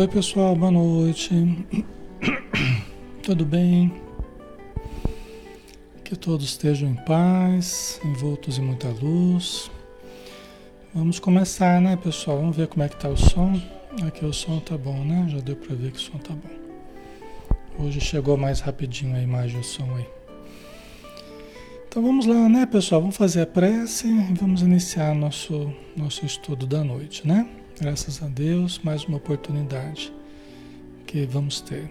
Oi pessoal, boa noite. Tudo bem? Que todos estejam em paz, envoltos em muita luz. Vamos começar, né, pessoal? Vamos ver como é que tá o som. Aqui o som tá bom, né? Já deu para ver que o som tá bom. Hoje chegou mais rapidinho a imagem e o som aí. Então vamos lá, né, pessoal? Vamos fazer a prece e vamos iniciar nosso nosso estudo da noite, né? Graças a Deus, mais uma oportunidade que vamos ter.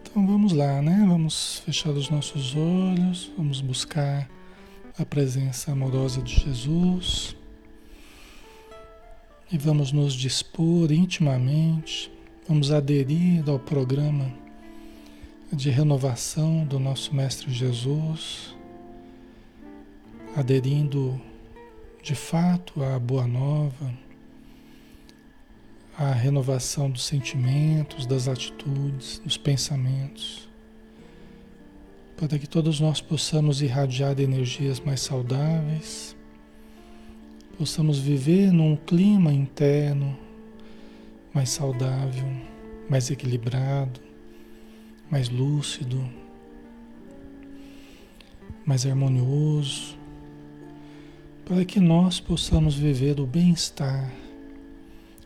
Então vamos lá, né? Vamos fechar os nossos olhos, vamos buscar a presença amorosa de Jesus e vamos nos dispor intimamente, vamos aderir ao programa de renovação do nosso Mestre Jesus, aderindo de fato a boa nova, a renovação dos sentimentos, das atitudes, dos pensamentos, para que todos nós possamos irradiar energias mais saudáveis, possamos viver num clima interno mais saudável, mais equilibrado, mais lúcido, mais harmonioso para que nós possamos viver o bem-estar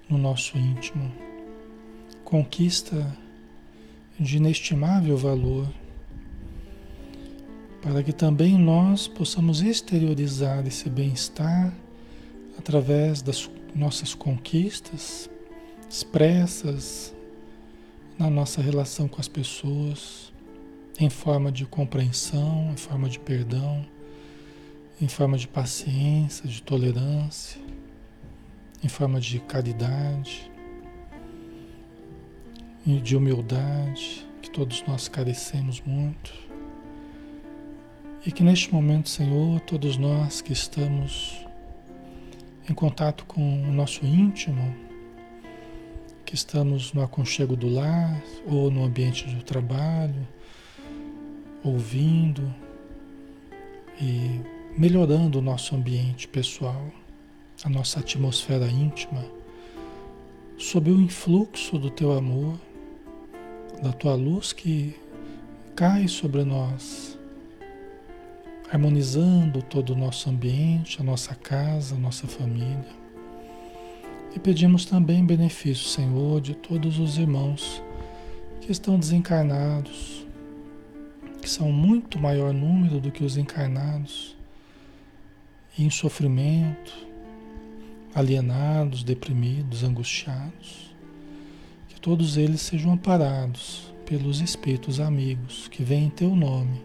no nosso íntimo, conquista de inestimável valor, para que também nós possamos exteriorizar esse bem-estar através das nossas conquistas expressas na nossa relação com as pessoas, em forma de compreensão, em forma de perdão em forma de paciência, de tolerância, em forma de caridade, e de humildade, que todos nós carecemos muito. E que neste momento, Senhor, todos nós que estamos em contato com o nosso íntimo, que estamos no aconchego do lar ou no ambiente do trabalho, ouvindo e melhorando o nosso ambiente pessoal, a nossa atmosfera íntima, sob o influxo do teu amor, da tua luz que cai sobre nós, harmonizando todo o nosso ambiente, a nossa casa, a nossa família. E pedimos também benefício, Senhor, de todos os irmãos que estão desencarnados, que são muito maior número do que os encarnados, em sofrimento, alienados, deprimidos, angustiados. Que todos eles sejam amparados pelos espíritos amigos que vêm em teu nome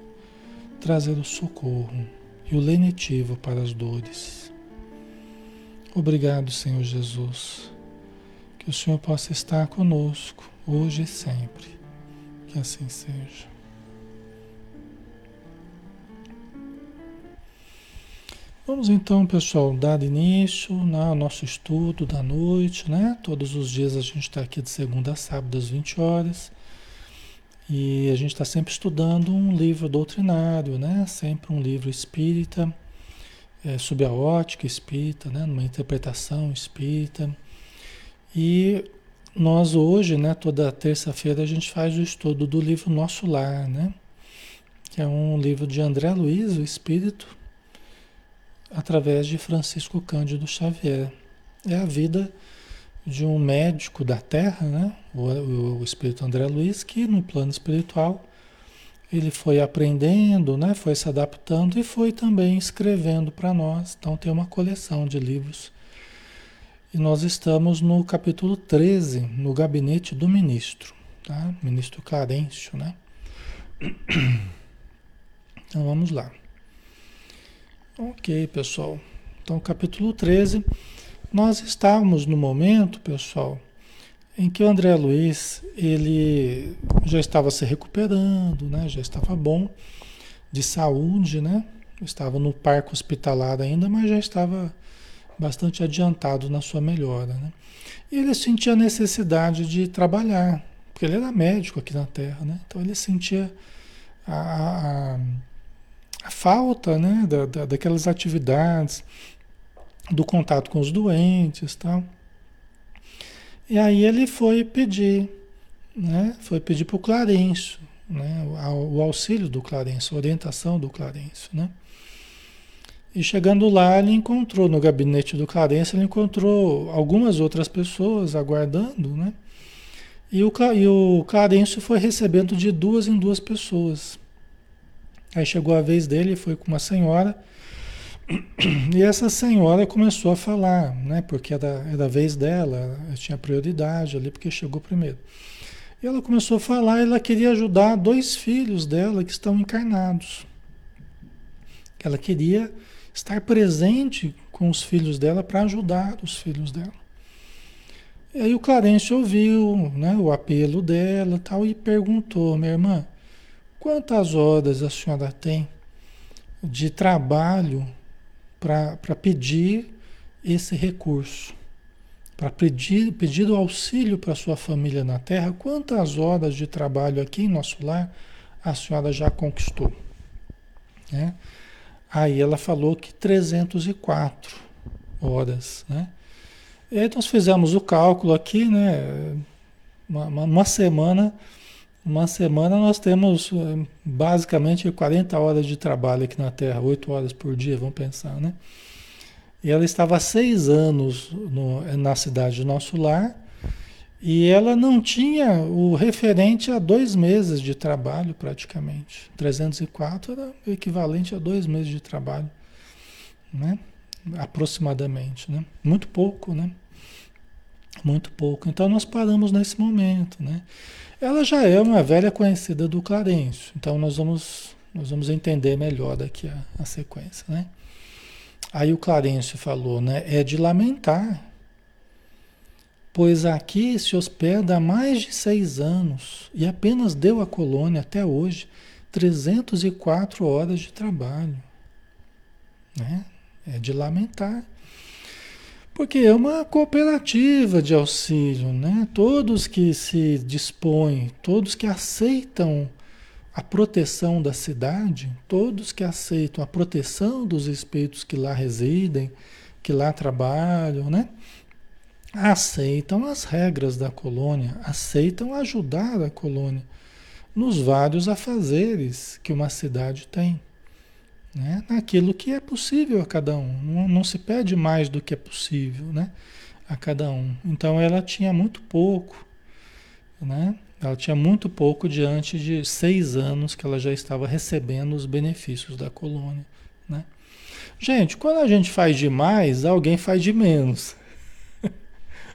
trazer o socorro e o lenitivo para as dores. Obrigado, Senhor Jesus. Que o Senhor possa estar conosco hoje e sempre. Que assim seja. Vamos então, pessoal, dar início né, ao nosso estudo da noite, né? Todos os dias a gente está aqui de segunda a sábado às 20 horas. E a gente está sempre estudando um livro doutrinário, né? Sempre um livro espírita, é, sob a ótica espírita, né? Numa interpretação espírita. E nós hoje, né? Toda terça-feira a gente faz o estudo do livro Nosso Lar, né? Que é um livro de André Luiz, o Espírito, através de Francisco Cândido Xavier. É a vida de um médico da Terra, né? o, o, o espírito André Luiz, que no plano espiritual ele foi aprendendo, né? foi se adaptando e foi também escrevendo para nós. Então tem uma coleção de livros. E nós estamos no capítulo 13, no gabinete do ministro, tá? Ministro Clarencio, né? Então vamos lá. Ok, pessoal. Então, capítulo 13 nós estávamos no momento, pessoal, em que o André Luiz, ele já estava se recuperando, né? Já estava bom de saúde, né? Estava no parque hospitalar ainda, mas já estava bastante adiantado na sua melhora, né? E ele sentia a necessidade de trabalhar, porque ele era médico aqui na Terra, né? Então ele sentia a, a, falta, né? Da, da, daquelas atividades, do contato com os doentes, tal. E aí ele foi pedir, né? Foi pedir para o Clarencio, né? O, o, auxílio do Clarencio, a orientação do Clarencio, né? E chegando lá, ele encontrou no gabinete do Clarencio, ele encontrou algumas outras pessoas aguardando, né? E o, e o Clarencio foi recebendo de duas em duas pessoas. Aí chegou a vez dele, foi com uma senhora e essa senhora começou a falar, né? Porque era, era a vez dela, tinha prioridade ali, porque chegou primeiro. E ela começou a falar, ela queria ajudar dois filhos dela que estão encarnados. Ela queria estar presente com os filhos dela para ajudar os filhos dela. E aí o Clarence ouviu né, o apelo dela tal, e perguntou, minha irmã, quantas horas a senhora tem de trabalho para pedir esse recurso, para pedir, pedir o auxílio para sua família na Terra, quantas horas de trabalho aqui em nosso lar a senhora já conquistou? Né? Aí ela falou que 304 horas, né? E aí nós fizemos o cálculo aqui, né? Uma, uma, uma semana uma semana nós temos eh, basicamente 40 horas de trabalho aqui na Terra, 8 horas por dia, vamos pensar, né? E ela estava há seis anos no, na cidade do nosso lar e ela não tinha o referente a dois meses de trabalho praticamente. 304 era equivalente a dois meses de trabalho, né? Aproximadamente, né? Muito pouco, né? Muito pouco. Então nós paramos nesse momento, né? Ela já é uma velha conhecida do Clarencio, então nós vamos, nós vamos entender melhor daqui a, a sequência, né? Aí o Clarencio falou, né? É de lamentar, pois aqui se hospeda há mais de seis anos e apenas deu à colônia até hoje 304 horas de trabalho, né? É de lamentar. Porque é uma cooperativa de auxílio, né? Todos que se dispõem, todos que aceitam a proteção da cidade, todos que aceitam a proteção dos espíritos que lá residem, que lá trabalham, né? Aceitam as regras da colônia, aceitam ajudar a colônia nos vários afazeres que uma cidade tem, né? naquilo que é possível a cada um. Não, não, se pede mais do que é possível né? a cada um. Então ela tinha muito pouco, né? ela tinha muito pouco diante de seis anos que ela já estava recebendo os benefícios da colônia. Né? Gente, quando a gente faz demais, alguém faz de menos.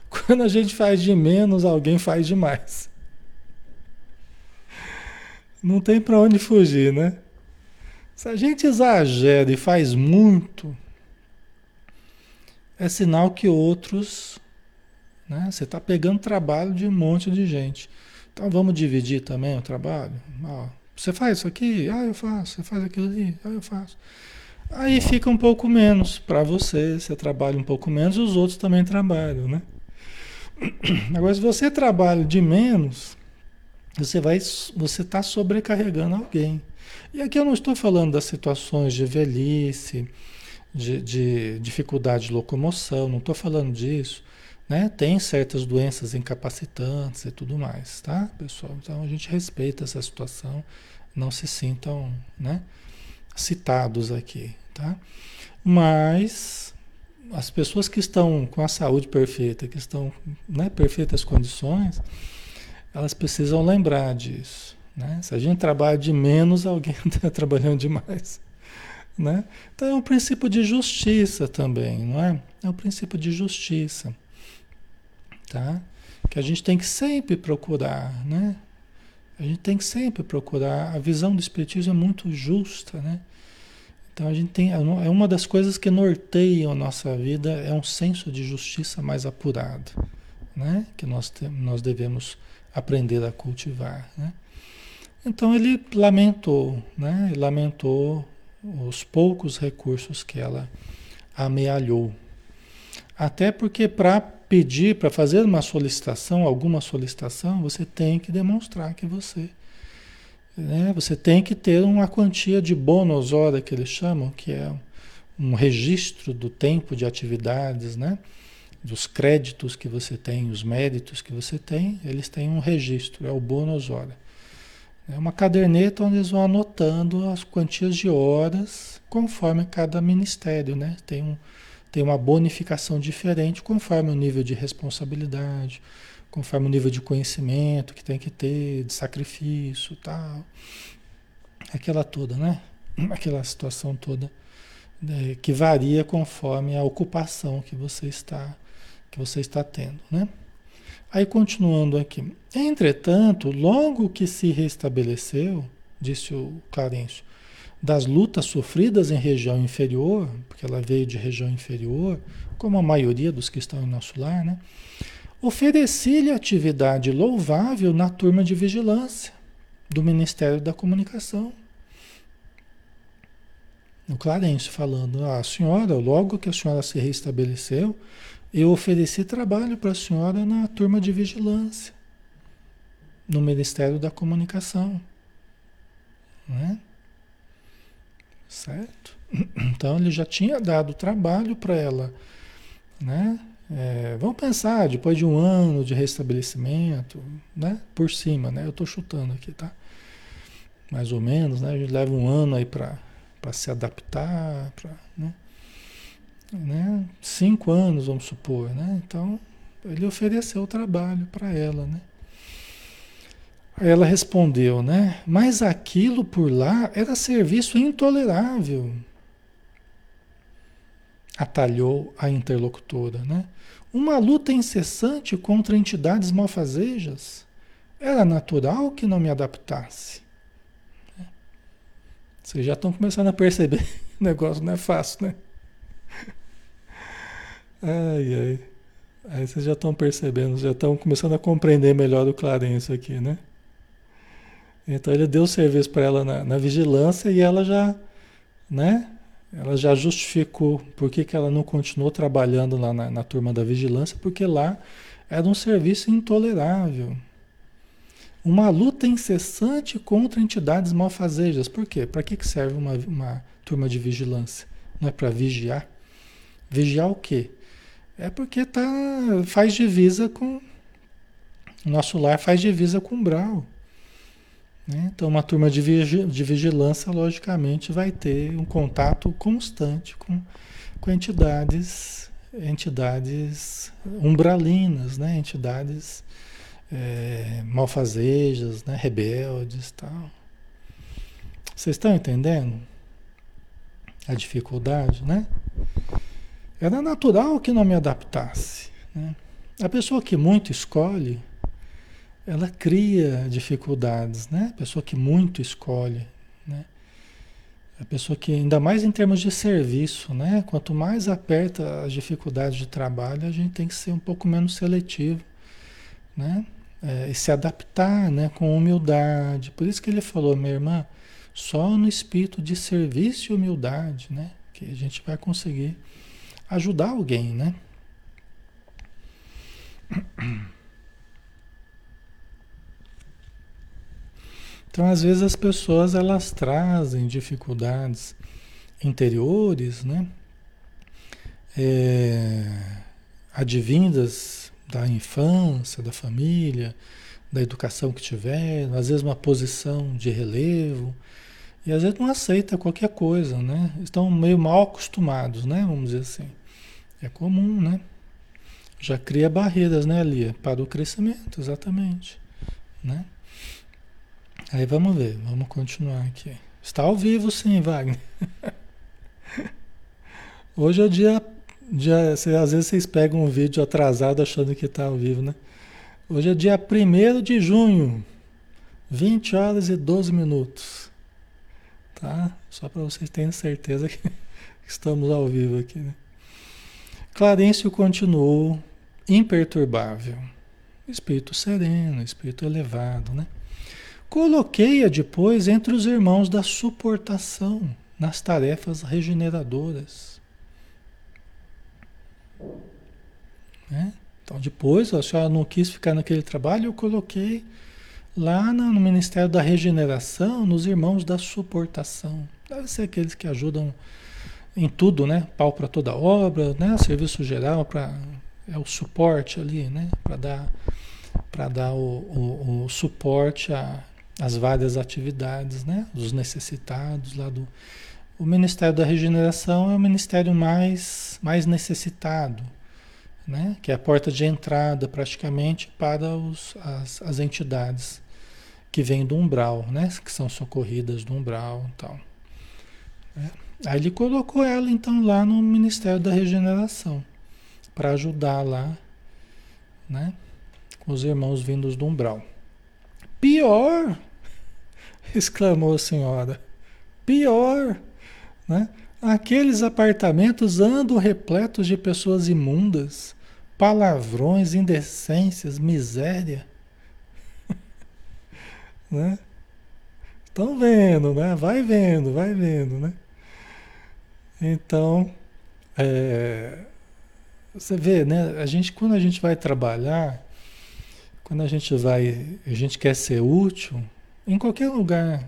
quando a gente faz de menos, alguém faz demais. Não tem para onde fugir, né? Se a gente exagera e faz muito, é sinal que outros, né? Você está pegando trabalho de um monte de gente. Então vamos dividir também o trabalho. Ó, você faz isso aqui? Ah, eu faço. Você faz aquilo ali? Ah, eu faço. Aí fica um pouco menos para você, você trabalha um pouco menos, os outros também trabalham, né? Agora, se você trabalha de menos, você vai, você está sobrecarregando alguém. E aqui eu não estou falando das situações de velhice, de, de dificuldade de locomoção, não estou falando disso. Né? Tem certas doenças incapacitantes e tudo mais, tá, pessoal? Então a gente respeita essa situação, não se sintam, né, citados aqui, tá? Mas as pessoas que estão com a saúde perfeita, que estão, né, perfeitas condições, elas precisam lembrar disso. Né? Se a gente trabalha de menos, alguém está trabalhando demais. Né? Então é um princípio de justiça também, não é? É um princípio de justiça. Tá? Que a gente tem que sempre procurar, né? A gente tem que sempre procurar. A visão do Espiritismo é muito justa, né? Então a gente tem. É uma das coisas que norteiam a nossa vida é um senso de justiça mais apurado, né? Que nós, nós devemos aprender a cultivar. Né? Então ele lamentou, né? Lamentou os poucos recursos que ela amealhou. Até porque para pedir, para fazer uma solicitação, alguma solicitação, você tem que demonstrar que você. Né? Você tem que ter uma quantia de bônus hora que eles chamam, que é um registro do tempo de atividades, né? dos créditos que você tem, os méritos que você tem, eles têm um registro, é o bônus hora. É uma caderneta onde eles vão anotando as quantias de horas conforme cada ministério, né? Tem, um, tem uma bonificação diferente conforme o nível de responsabilidade, conforme o nível de conhecimento que tem que ter, de sacrifício tal. Aquela toda, né? Aquela situação toda né? que varia conforme a ocupação que você está que você está tendo, né? Aí continuando aqui. Entretanto, logo que se restabeleceu, disse o Clarencio, das lutas sofridas em região inferior, porque ela veio de região inferior, como a maioria dos que estão em nosso lar, né? Ofereci-lhe atividade louvável na turma de vigilância do Ministério da Comunicação. O Clarence falando, ah, a senhora, logo que a senhora se restabeleceu, eu ofereci trabalho para a senhora na turma de vigilância, no Ministério da Comunicação. Né? Certo? Então ele já tinha dado trabalho para ela. Né? É, vamos pensar, depois de um ano de restabelecimento, né? por cima, né? eu estou chutando aqui, tá? Mais ou menos, né? a gente leva um ano aí para se adaptar, pra, né? Né? Cinco anos, vamos supor, né? Então, ele ofereceu o trabalho para ela, né? Aí ela respondeu, né? Mas aquilo por lá era serviço intolerável. Atalhou a interlocutora, né? Uma luta incessante contra entidades malfazejas. Era natural que não me adaptasse. Vocês já estão começando a perceber o negócio não é fácil, né? Ai, ai. Aí vocês já estão percebendo, já estão começando a compreender melhor o Clarence aqui, né? Então ele deu serviço para ela na, na, vigilância e ela já, né? Ela já justificou por que, que ela não continuou trabalhando lá na, na turma da vigilância, porque lá era um serviço intolerável. Uma luta incessante contra entidades malfazejas. Por quê? Para que serve uma, uma turma de vigilância? Não é para vigiar? Vigiar o quê? É porque tá, faz divisa com. Nosso lar faz divisa com o Brau. Né? Então, uma turma de, vigi, de vigilância, logicamente, vai ter um contato constante com, com entidades, entidades umbralinas, né? entidades é, malfazejas, né? rebeldes tal. Vocês estão entendendo a dificuldade, né? Era natural que não me adaptasse. Né? A pessoa que muito escolhe, ela cria dificuldades, né? A pessoa que muito escolhe, né? A pessoa que, ainda mais em termos de serviço, né? Quanto mais aperta as dificuldades de trabalho, a gente tem que ser um pouco menos seletivo, né? É, e se adaptar, né? Com humildade. Por isso que ele falou, minha irmã, só no espírito de serviço e humildade, né? Que a gente vai conseguir ajudar alguém, né? Então, às vezes as pessoas elas trazem dificuldades interiores, né? É, advindas da infância, da família, da educação que tiver, às vezes uma posição de relevo, e às vezes não aceita qualquer coisa, né? Estão meio mal acostumados, né? Vamos dizer assim. É comum, né? Já cria barreiras, né, Lia? Para o crescimento, exatamente. Né? Aí vamos ver, vamos continuar aqui. Está ao vivo sim, Wagner. Hoje é o dia, dia às vezes vocês pegam um vídeo atrasado achando que está ao vivo, né? Hoje é dia 1 de junho, 20 horas e 12 minutos. Tá? Só para vocês terem certeza que estamos ao vivo aqui, né? Clarencio continuou imperturbável, espírito sereno, espírito elevado, né? Coloquei-a depois entre os irmãos da suportação nas tarefas regeneradoras. Né? Então, depois, a senhora não quis ficar naquele trabalho, eu coloquei lá no, Ministério da Regeneração, nos irmãos da suportação. Deve ser aqueles que ajudam em tudo, né? Pau para toda obra, né? Serviço geral para é o suporte ali, né? Para dar para dar o, o, o suporte as várias atividades, né? Dos necessitados lá do o Ministério da Regeneração é o ministério mais mais necessitado, né? Que é a porta de entrada praticamente para os, as, as entidades que vêm do umbral, né? Que são socorridas do umbral, tal. Né? Aí ele colocou ela então lá no Ministério da Regeneração para ajudar lá, né? Os irmãos vindos do umbral. Pior, exclamou a senhora. Pior, né? Aqueles apartamentos andam repletos de pessoas imundas, palavrões, indecências, miséria. né? Estão vendo, né? Vai vendo, vai vendo, né? Então, é, você vê, né? A gente, quando a gente vai trabalhar, quando a gente vai, a gente quer ser útil, em qualquer lugar,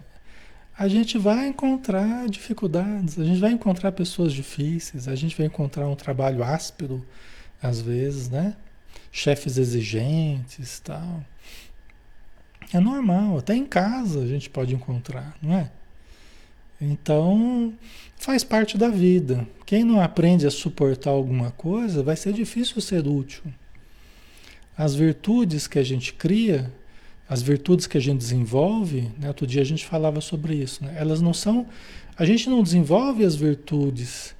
a gente vai encontrar dificuldades, a gente vai encontrar pessoas difíceis, a gente vai encontrar um trabalho áspero, às vezes, né? Chefes exigentes, tal. É normal, até em casa a gente pode encontrar, não é? Então, faz parte da vida. Quem não aprende a suportar alguma coisa, vai ser difícil ser útil. As virtudes que a gente cria, as virtudes que a gente desenvolve, né? outro dia a gente falava sobre isso, né? elas não são. A gente não desenvolve as virtudes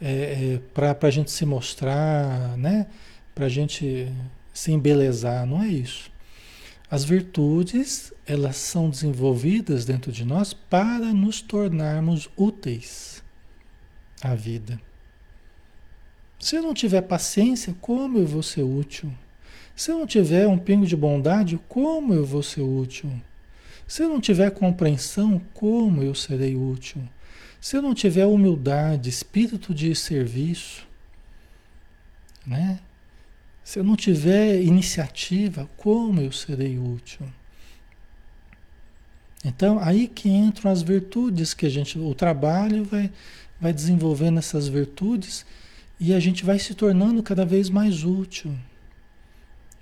é, é, para a gente se mostrar, né? para a gente se embelezar, não é isso. As virtudes, elas são desenvolvidas dentro de nós para nos tornarmos úteis à vida. Se eu não tiver paciência, como eu vou ser útil? Se eu não tiver um pingo de bondade, como eu vou ser útil? Se eu não tiver compreensão, como eu serei útil? Se eu não tiver humildade, espírito de serviço, né? Se eu não tiver iniciativa, como eu serei útil? Então, aí que entram as virtudes que a gente, o trabalho vai, vai desenvolvendo essas virtudes e a gente vai se tornando cada vez mais útil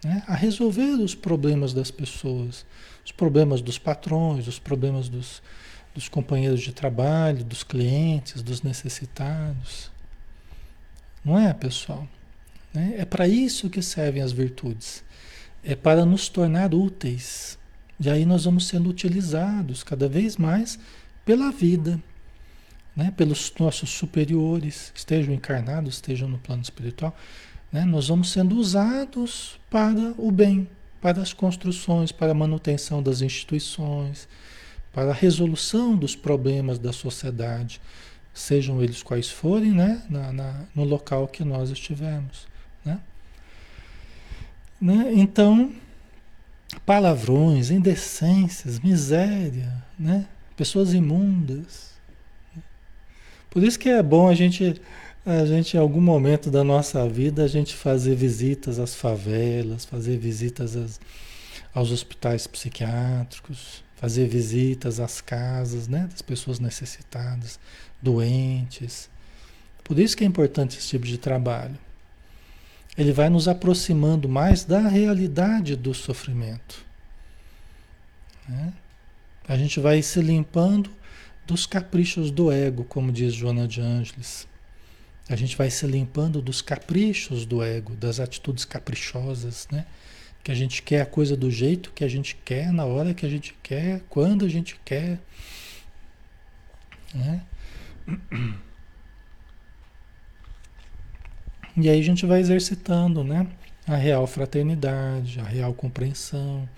né? a resolver os problemas das pessoas, os problemas dos patrões, os problemas dos, dos companheiros de trabalho, dos clientes, dos necessitados. Não é, pessoal? Né? É para isso que servem as virtudes. É para nos tornar úteis. E aí nós vamos sendo utilizados cada vez mais pela vida, né? pelos nossos superiores, estejam encarnados, estejam no plano espiritual. Né? Nós vamos sendo usados para o bem, para as construções, para a manutenção das instituições, para a resolução dos problemas da sociedade, sejam eles quais forem, né? Na, na, no local que nós estivermos. Né? Né? Então, palavrões, indecências, miséria, né? pessoas imundas. Por isso que é bom a gente, a gente, em algum momento da nossa vida, a gente fazer visitas às favelas, fazer visitas às, aos hospitais psiquiátricos, fazer visitas às casas né, das pessoas necessitadas, doentes. Por isso que é importante esse tipo de trabalho ele vai nos aproximando mais da realidade do sofrimento. Né? A gente vai se limpando dos caprichos do ego, como diz Joana de Ângeles. A gente vai se limpando dos caprichos do ego, das atitudes caprichosas, né? Que a gente quer a coisa do jeito que a gente quer, na hora que a gente quer, quando a gente quer. Né? E aí a gente vai exercitando, né? A real fraternidade, a real compreensão,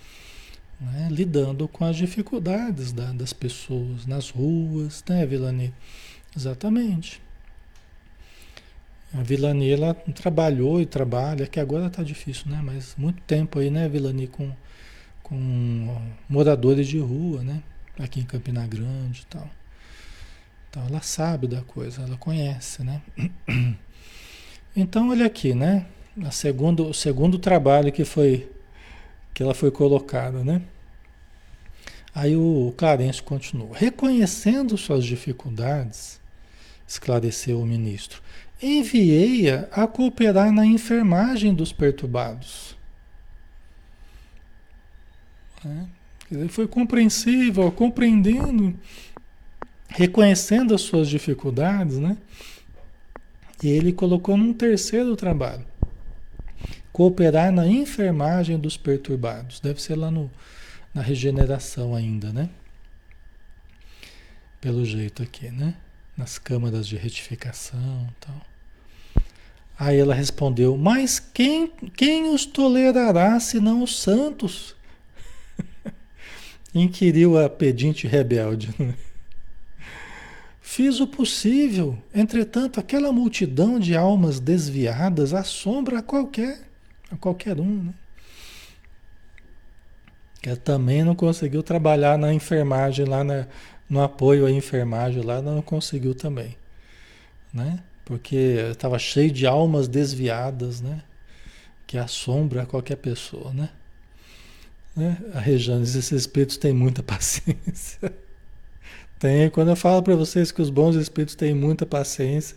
né? lidando com as dificuldades da, das pessoas nas ruas, né, Vilani? Exatamente. A Vilani, ela trabalhou e trabalha, que agora está difícil, né? Mas muito tempo aí, né, Vilani, com, com moradores de rua, né? Aqui em Campina Grande e tal. Então ela sabe da coisa, ela conhece, né? Então, olha aqui, né? A segundo, o segundo trabalho que foi que ela foi colocada, né? Aí o Clarence continuou. Reconhecendo suas dificuldades, esclareceu o ministro, enviei-a a cooperar na enfermagem dos perturbados. É, ele foi compreensível, compreendendo, reconhecendo as suas dificuldades, né? E ele colocou num terceiro trabalho. Cooperar na enfermagem dos perturbados. Deve ser lá no, na regeneração ainda, né? Pelo jeito aqui, né? Nas câmaras de retificação e tal. Aí ela respondeu: Mas quem, quem os tolerará senão os santos? Inquiriu a pedinte rebelde. Fiz o possível, entretanto, aquela multidão de almas desviadas assombra a qualquer, a qualquer um. Né? Que também não conseguiu trabalhar na enfermagem, lá na, no apoio à enfermagem, lá não conseguiu também. Né? Porque estava cheio de almas desviadas, né? Que assombra qualquer pessoa, né? né? A Rejane, esses espíritos têm muita paciência. Tem, quando eu falo para vocês que os bons espíritos têm muita paciência,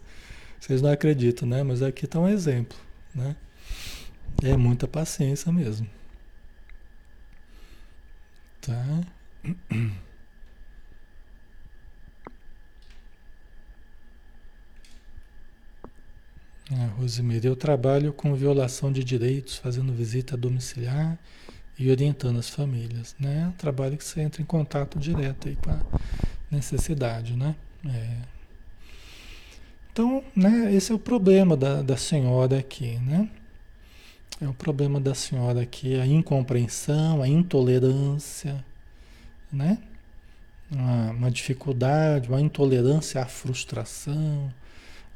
vocês não acreditam, né? Mas aqui está um exemplo, né? É muita paciência mesmo. Tá? Ah, Rosemary, eu trabalho com violação de direitos, fazendo visita domiciliar e orientando as famílias, né? Um trabalho que você entra em contato direto aí com a necessidade, né? É. Então, né, esse é o problema da, da senhora aqui, né? É o problema da senhora aqui, a incompreensão, a intolerância, né? Uma, uma dificuldade, uma intolerância à frustração,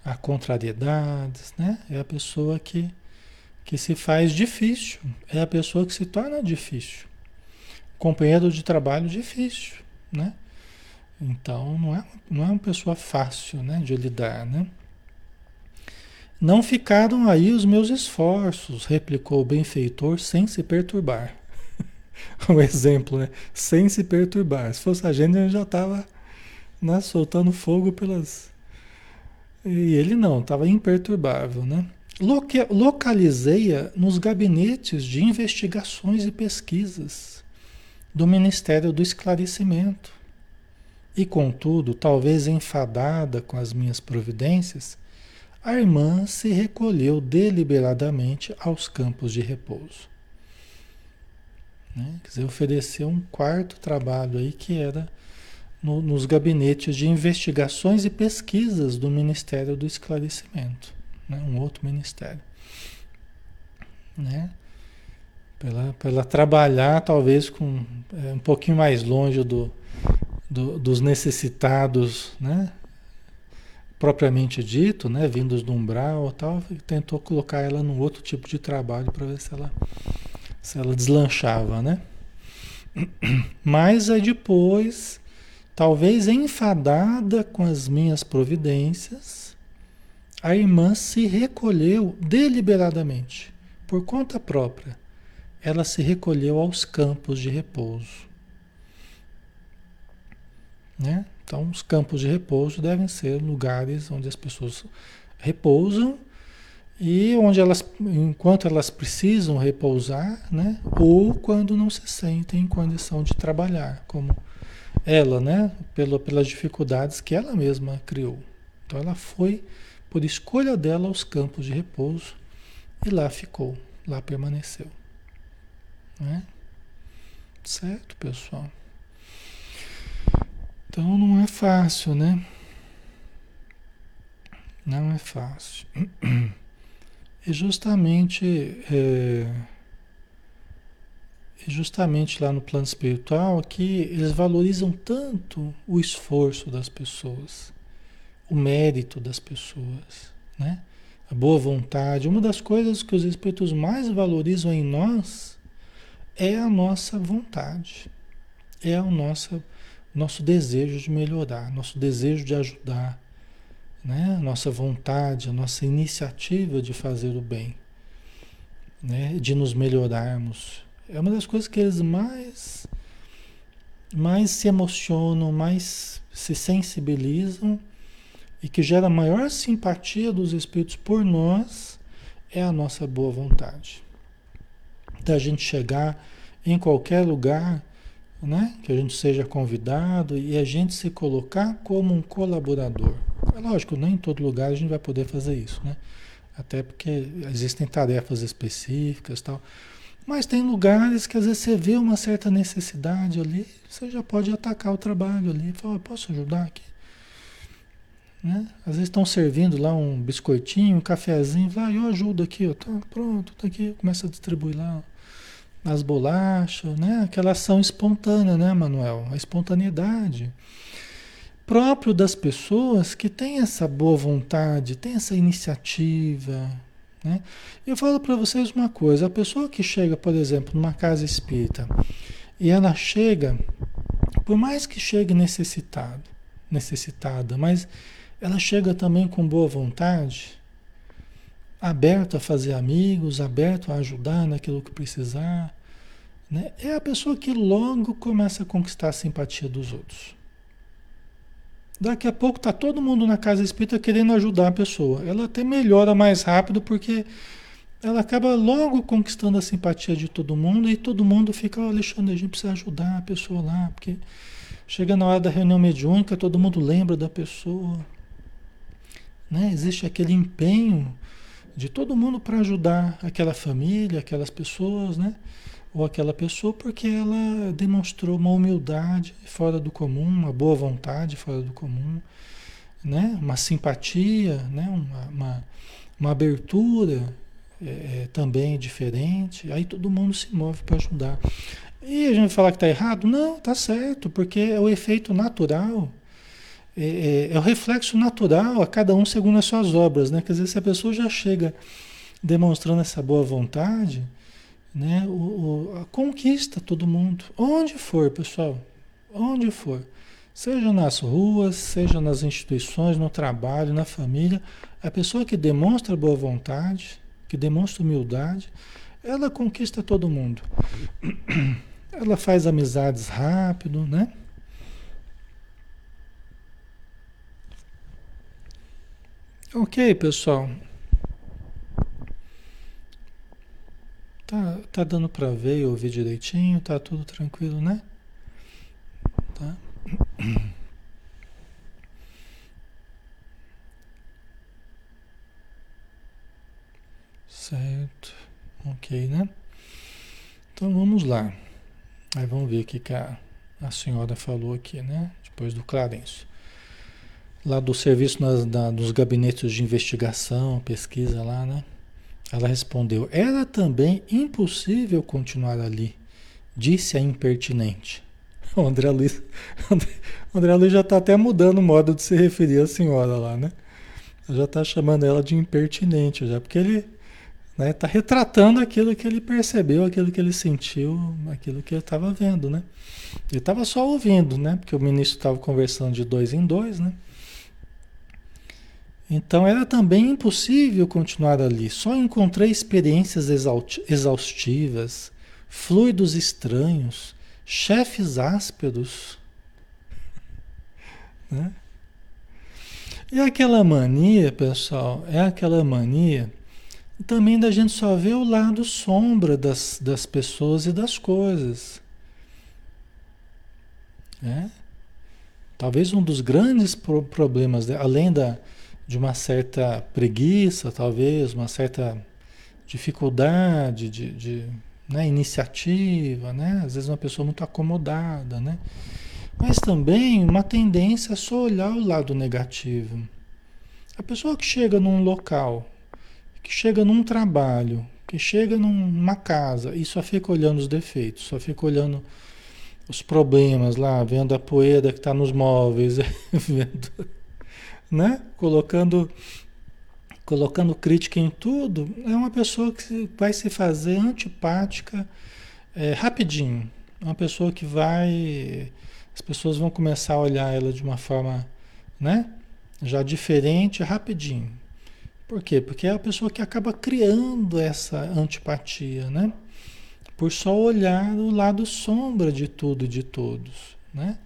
a contrariedades, né? É a pessoa que, que se faz difícil, é a pessoa que se torna difícil. Companheiro de trabalho difícil, né? Então não é, não é uma pessoa fácil né, de lidar, né? Não ficaram aí os meus esforços, replicou o benfeitor sem se perturbar. um exemplo, né? Sem se perturbar. Se fosse a gente, ele já estava né, soltando fogo pelas. E ele não, estava imperturbável, né? Localizei-a nos gabinetes de investigações e pesquisas do Ministério do Esclarecimento. E, contudo, talvez enfadada com as minhas providências, a irmã se recolheu deliberadamente aos campos de repouso. Né? Quer dizer, ofereceu um quarto trabalho aí que era no, nos gabinetes de investigações e pesquisas do Ministério do Esclarecimento, né? um outro ministério. Né? Pela, pela trabalhar talvez com é, um pouquinho mais longe do, do, dos necessitados, né? propriamente dito, né? vindos do umbral tal, tentou colocar ela num outro tipo de trabalho para ver se ela, se ela deslanchava, né? Mas aí depois Talvez enfadada com as minhas providências, a irmã se recolheu deliberadamente, por conta própria. Ela se recolheu aos campos de repouso. Né? Então, os campos de repouso devem ser lugares onde as pessoas repousam e onde elas, enquanto elas precisam repousar, né? ou quando não se sentem em condição de trabalhar, como ela, né? Pela, pelas dificuldades que ela mesma criou. Então ela foi, por escolha dela, aos campos de repouso e lá ficou, lá permaneceu. Né? Certo, pessoal? Então não é fácil, né? Não é fácil. E justamente. É, justamente lá no plano espiritual que eles valorizam tanto o esforço das pessoas, o mérito das pessoas, né? A boa vontade. Uma das coisas que os espíritos mais valorizam em nós é a nossa vontade, é o nosso, nosso desejo de melhorar, nosso desejo de ajudar, né? Nossa vontade, a nossa iniciativa de fazer o bem, né? De nos melhorarmos, é uma das coisas que eles mais, mais se emocionam, mais se sensibilizam e que gera maior simpatia dos espíritos por nós é a nossa boa vontade. Da gente chegar em qualquer lugar, né? que a gente seja convidado e a gente se colocar como um colaborador. É lógico, nem em todo lugar a gente vai poder fazer isso, né? Até porque existem tarefas específicas tal. Mas tem lugares que às vezes você vê uma certa necessidade ali, você já pode atacar o trabalho ali. Fala, posso ajudar aqui? Né? Às vezes estão servindo lá um biscoitinho, um cafezinho, ah, eu ajudo aqui, ó, tá pronto, tá aqui, começa a distribuir lá as bolachas, né? Aquela ação espontânea, né, Manuel? A espontaneidade próprio das pessoas que têm essa boa vontade, tem essa iniciativa, né? Eu falo para vocês uma coisa: a pessoa que chega, por exemplo, numa casa espírita e ela chega, por mais que chegue necessitado, necessitada, mas ela chega também com boa vontade, aberto a fazer amigos, aberto a ajudar naquilo que precisar, né? é a pessoa que logo começa a conquistar a simpatia dos outros. Daqui a pouco está todo mundo na casa espírita querendo ajudar a pessoa. Ela até melhora mais rápido porque ela acaba logo conquistando a simpatia de todo mundo e todo mundo fica, oh, Alexandre, a gente precisa ajudar a pessoa lá, porque chega na hora da reunião mediúnica, todo mundo lembra da pessoa. Né? Existe aquele empenho de todo mundo para ajudar aquela família, aquelas pessoas, né? Ou aquela pessoa porque ela demonstrou uma humildade fora do comum, uma boa vontade fora do comum, né? uma simpatia, né? uma, uma, uma abertura é, é, também diferente. Aí todo mundo se move para ajudar. E a gente vai falar que está errado? Não, está certo, porque é o efeito natural. É, é, é, o reflexo natural a cada um segundo as suas obras, né? Quer dizer, se a pessoa já chega demonstrando essa boa vontade, né? O, o, conquista todo mundo, onde for, pessoal, onde for, seja nas ruas, seja nas instituições, no trabalho, na família, a pessoa que demonstra boa vontade, que demonstra humildade, ela conquista todo mundo. Ela faz amizades rápido, né? Ok, pessoal. Tá, tá dando para ver e ouvir direitinho, tá tudo tranquilo, né? Tá? Certo. Ok, né? Então vamos lá. Aí vamos ver o que, a, a senhora falou aqui, né? Depois do Clarencio. Lá do serviço nas, da, dos gabinetes de investigação, pesquisa lá, né? Ela respondeu: Era também impossível continuar ali, disse a impertinente. O André Luiz, André Luiz já está até mudando o modo de se referir à senhora lá, né? Já está chamando ela de impertinente, já, porque ele está né, tá retratando aquilo que ele percebeu, aquilo que ele sentiu, aquilo que ele estava vendo, né? Ele estava só ouvindo, né? Porque o ministro estava conversando de dois em dois, né? Então era também impossível continuar ali. Só encontrei experiências exaustivas, fluidos estranhos, chefes ásperos. Né? E aquela mania, pessoal, é aquela mania também da gente só ver o lado sombra das, das pessoas e das coisas. É? Talvez um dos grandes pro problemas, além da, de uma certa preguiça, talvez, uma certa dificuldade de, de né, iniciativa, né? Às vezes uma pessoa muito acomodada, né? Mas também uma tendência a só olhar o lado negativo. A pessoa que chega num local, que chega num trabalho, que chega numa casa e só fica olhando os defeitos, só fica olhando os problemas lá, vendo a poeira que está nos móveis, vendo né? Colocando colocando crítica em tudo, é uma pessoa que vai se fazer antipática é, rapidinho. É uma pessoa que vai. As pessoas vão começar a olhar ela de uma forma, né? Já diferente rapidinho. Por quê? Porque é a pessoa que acaba criando essa antipatia, né? Por só olhar o lado sombra de tudo e de todos, né?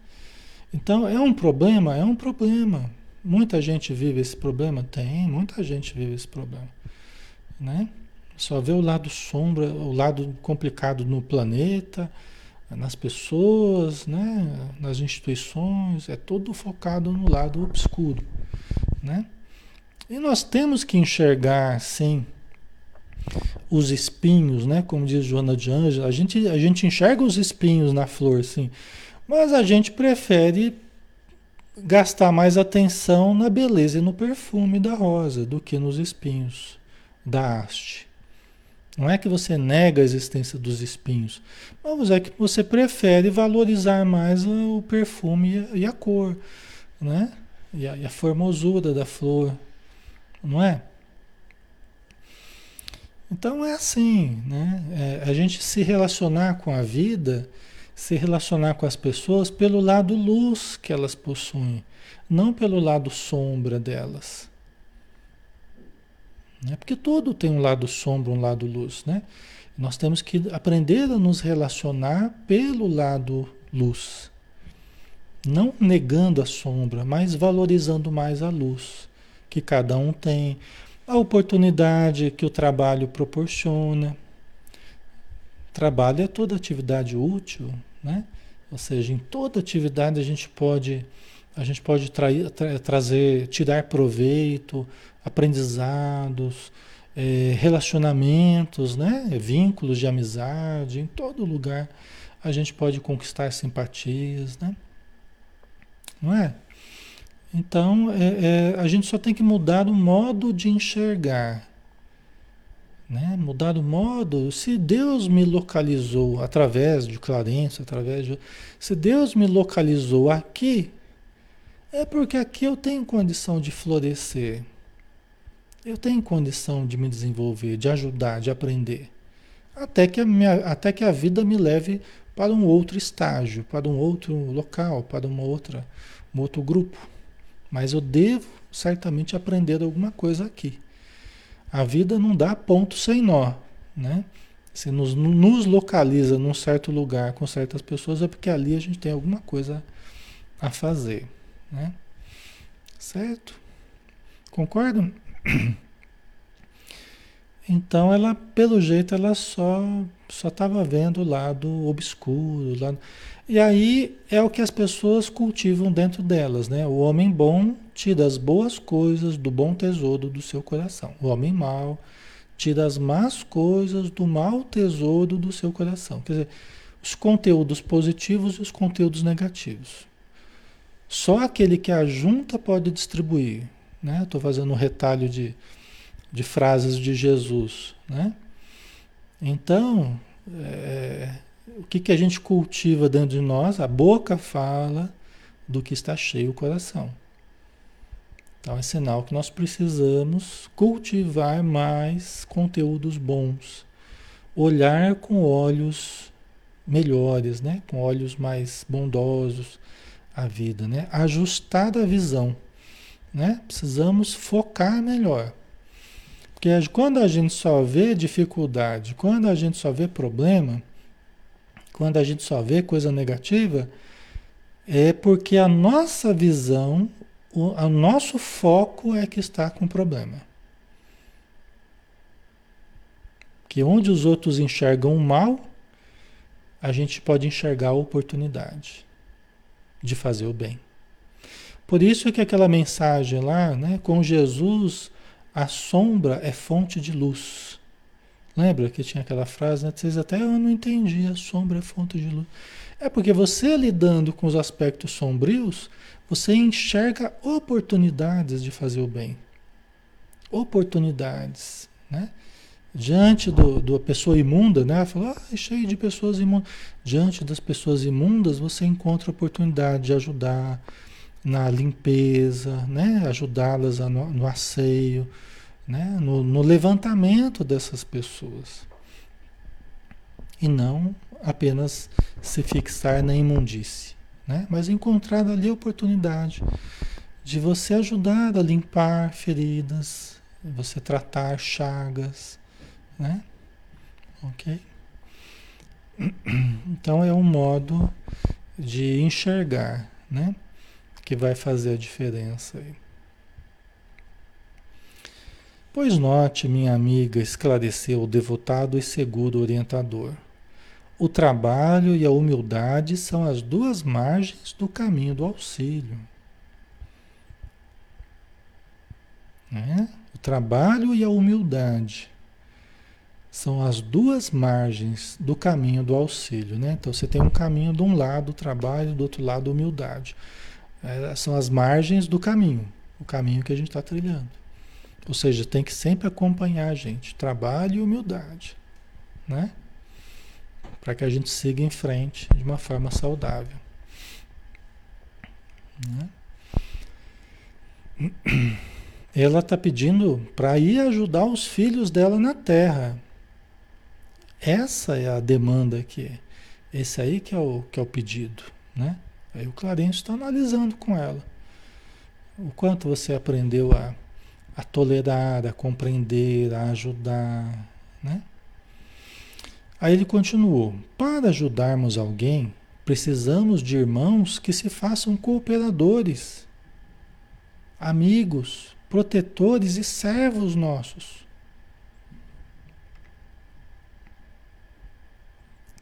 Então, é um problema? É um problema. Muita gente vive esse problema? Tem, muita gente vive esse problema. Né? Só vê o lado sombra, o lado complicado no planeta, nas pessoas, né? nas instituições, é todo focado no lado obscuro. Né? E nós temos que enxergar, sim, os espinhos, né? como diz Joana de Ângela, a gente, a gente enxerga os espinhos na flor, sim, mas a gente prefere gastar mais atenção na beleza e no perfume da rosa do que nos espinhos da haste. Não é que você nega a existência dos espinhos, mas é que você prefere valorizar mais o perfume e a cor, né? E a, e a formosura da flor, não é? Então é assim, né? É, a gente se relacionar com a vida se relacionar com as pessoas pelo lado luz que elas possuem, não pelo lado sombra delas. Né? Porque todo tem um lado sombra, um lado luz, né? Nós temos que aprender a nos relacionar pelo lado luz. Não negando a sombra, mas valorizando mais a luz que cada um tem, a oportunidade que o trabalho proporciona. Trabalho é toda atividade útil, né? Ou seja, em toda atividade a gente pode a gente pode trair, tra trazer, tirar proveito, aprendizados, é, relacionamentos, né? vínculos de amizade, em todo lugar a gente pode conquistar simpatias, né? Não é? Então, é, é, a gente só tem que mudar o modo de enxergar. Né? Mudar o modo. Se Deus me localizou através de Clarence, através de. Se Deus me localizou aqui, é porque aqui eu tenho condição de florescer. Eu tenho condição de me desenvolver, de ajudar, de aprender. Até que a, minha, até que a vida me leve para um outro estágio, para um outro local, para uma outra, um outro grupo. Mas eu devo certamente aprender alguma coisa aqui. A vida não dá ponto sem nó, né? se nos, nos localiza num certo lugar com certas pessoas, é porque ali a gente tem alguma coisa a fazer, né? Certo? Concordam? Então ela, pelo jeito, ela só só estava vendo o lado obscuro, lado... e aí é o que as pessoas cultivam dentro delas, né? O homem bom tira as boas coisas do bom tesouro do seu coração. O homem mau tira as más coisas do mau tesouro do seu coração. Quer dizer, os conteúdos positivos e os conteúdos negativos. Só aquele que ajunta pode distribuir. Né? Estou fazendo um retalho de, de frases de Jesus. Né? Então, é, o que, que a gente cultiva dentro de nós? A boca fala do que está cheio o coração. Então é sinal que nós precisamos cultivar mais conteúdos bons, olhar com olhos melhores, né? com olhos mais bondosos a vida, né? ajustar a visão. Né? Precisamos focar melhor. Porque quando a gente só vê dificuldade, quando a gente só vê problema, quando a gente só vê coisa negativa, é porque a nossa visão, o, o nosso foco é que está com problema. Que onde os outros enxergam o mal, a gente pode enxergar a oportunidade de fazer o bem. Por isso que aquela mensagem lá, né, com Jesus a sombra é fonte de luz. Lembra que tinha aquela frase, né? Vocês até eu não entendi, a sombra é fonte de luz. É porque você lidando com os aspectos sombrios, você enxerga oportunidades de fazer o bem. Oportunidades, né? Diante do, do pessoa imunda, né? Falou, ah, é cheio de pessoas imundas. Diante das pessoas imundas, você encontra oportunidade de ajudar, na limpeza, né? ajudá-las no, no, asseio, né? No, no, levantamento dessas pessoas. E não apenas se fixar na imundície, né? mas encontrar ali a oportunidade de você ajudar a limpar feridas, você tratar chagas, né? Ok? Então é um modo de enxergar, né? Que vai fazer a diferença aí. Pois note, minha amiga, esclareceu o devotado e seguro orientador. O trabalho e a humildade são as duas margens do caminho do auxílio. Né? O trabalho e a humildade são as duas margens do caminho do auxílio. Né? Então você tem um caminho de um lado, trabalho, do outro lado, humildade. É, são as margens do caminho, o caminho que a gente está trilhando. Ou seja, tem que sempre acompanhar a gente, trabalho e humildade, né? Para que a gente siga em frente de uma forma saudável. Né? Ela está pedindo para ir ajudar os filhos dela na terra. Essa é a demanda aqui. Esse aí que é o, que é o pedido, né? Aí o Clarencio está analisando com ela. O quanto você aprendeu a, a tolerar, a compreender, a ajudar, né? Aí ele continuou: para ajudarmos alguém, precisamos de irmãos que se façam cooperadores, amigos, protetores e servos nossos.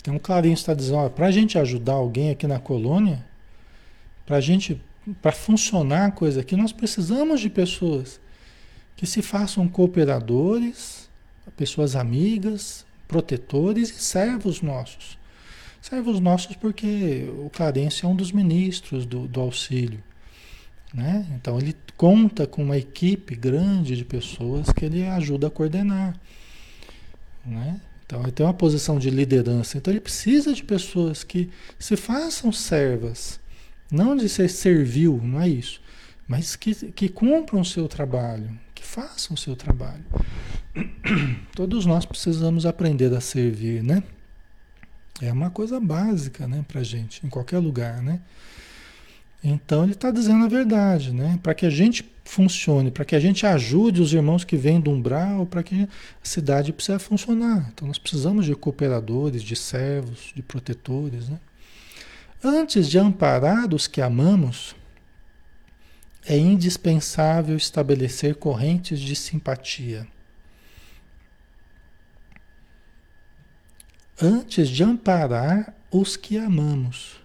Então o Clarinho está dizendo: para a gente ajudar alguém aqui na colônia, para a gente, para funcionar a coisa aqui, nós precisamos de pessoas que se façam cooperadores, pessoas amigas, protetores e servos nossos. Servos nossos porque o Clarence é um dos ministros do, do auxílio. Né? Então ele conta com uma equipe grande de pessoas que ele ajuda a coordenar. Né? Então ele tem uma posição de liderança. Então ele precisa de pessoas que se façam servas não de ser servil, não é isso. Mas que, que cumpram o seu trabalho, que façam o seu trabalho. Todos nós precisamos aprender a servir, né? É uma coisa básica, né, pra gente, em qualquer lugar, né? Então ele está dizendo a verdade, né? Para que a gente funcione, para que a gente ajude os irmãos que vêm do umbral, para que a cidade precisa funcionar. Então nós precisamos de cooperadores, de servos, de protetores, né? Antes de amparar os que amamos, é indispensável estabelecer correntes de simpatia. Antes de amparar os que amamos.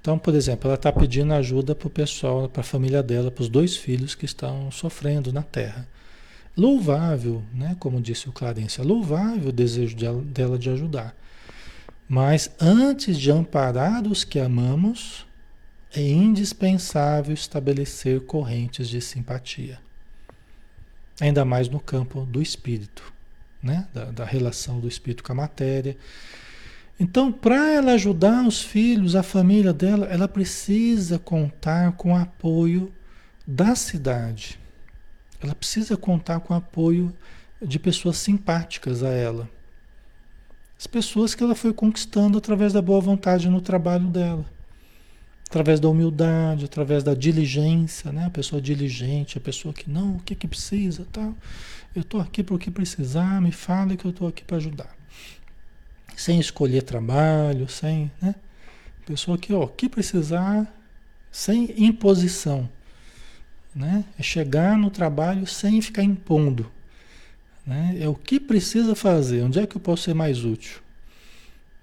Então, por exemplo, ela está pedindo ajuda para o pessoal, para a família dela, para os dois filhos que estão sofrendo na Terra. Louvável, né? como disse o Clarence, é louvável o desejo dela de ajudar. Mas antes de amparar os que amamos, é indispensável estabelecer correntes de simpatia. Ainda mais no campo do espírito, né? da, da relação do espírito com a matéria então, para ela ajudar os filhos, a família dela, ela precisa contar com o apoio da cidade. Ela precisa contar com o apoio de pessoas simpáticas a ela. As pessoas que ela foi conquistando através da boa vontade no trabalho dela. Através da humildade, através da diligência, né? A pessoa diligente, a pessoa que não, o que que precisa, tal. Eu estou aqui para o que precisar, me fale que eu estou aqui para ajudar sem escolher trabalho, sem, né? Pessoa que, ó, que precisar, sem imposição, né? É chegar no trabalho sem ficar impondo, né? É o que precisa fazer, onde é que eu posso ser mais útil?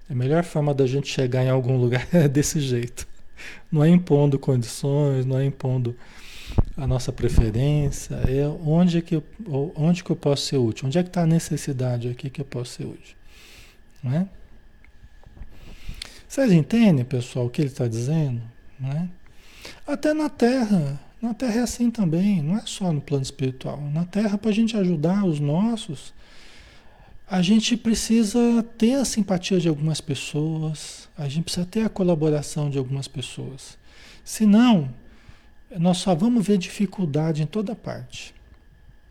A melhor forma da gente chegar em algum lugar é desse jeito. Não é impondo condições, não é impondo a nossa preferência, é onde é que eu, onde que eu posso ser útil, onde é que está a necessidade aqui que eu posso ser útil. Né? Vocês entendem, pessoal, o que ele está dizendo? Né? Até na Terra, na Terra é assim também, não é só no plano espiritual. Na Terra, para a gente ajudar os nossos, a gente precisa ter a simpatia de algumas pessoas, a gente precisa ter a colaboração de algumas pessoas. Senão, nós só vamos ver dificuldade em toda parte.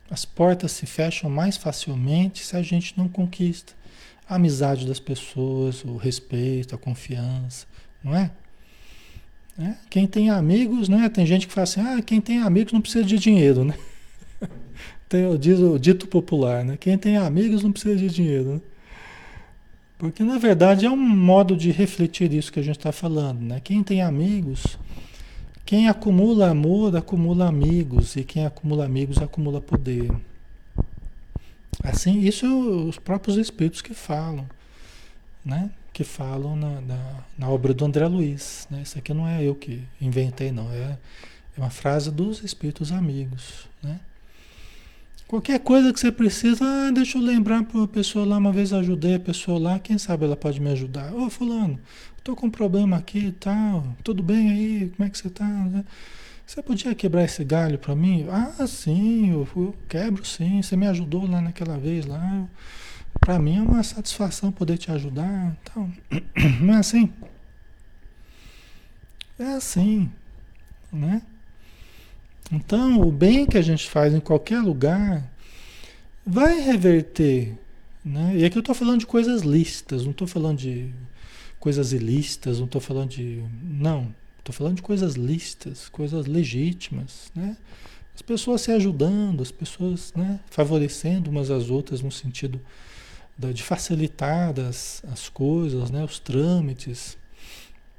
As portas se fecham mais facilmente se a gente não conquista a amizade das pessoas, o respeito, a confiança, não é? É? Quem tem amigos, né? Tem gente que fala assim, ah, quem tem amigos não precisa de dinheiro, né? tem, diz o dito popular, né? Quem tem amigos não precisa de dinheiro, né? Porque na verdade é um modo de refletir isso que a gente está falando, né? Quem tem amigos, quem acumula amor, acumula amigos, e quem acumula amigos acumula poder. Assim, isso os próprios espíritos que falam, né? Que falam na, na, na obra do André Luiz. Né? Isso aqui não é eu que inventei, não. É, é uma frase dos espíritos amigos, né? Qualquer coisa que você precisa, ah, deixa eu lembrar para a pessoa lá, uma vez ajudei a pessoa lá, quem sabe ela pode me ajudar. Ô fulano, estou com um problema aqui e tal, tudo bem aí, como é que você está? Você podia quebrar esse galho para mim? Ah, sim, eu, eu, quebro sim. Você me ajudou lá naquela vez lá. Para mim é uma satisfação poder te ajudar. Então, não é assim? É assim, né? Então, o bem que a gente faz em qualquer lugar vai reverter, né? E aqui eu estou falando de coisas lícitas, não estou falando de coisas ilícitas, não estou falando de não, Estou falando de coisas lícitas, coisas legítimas, né? As pessoas se ajudando, as pessoas né, favorecendo umas às outras no sentido de facilitar as, as coisas, né, os trâmites.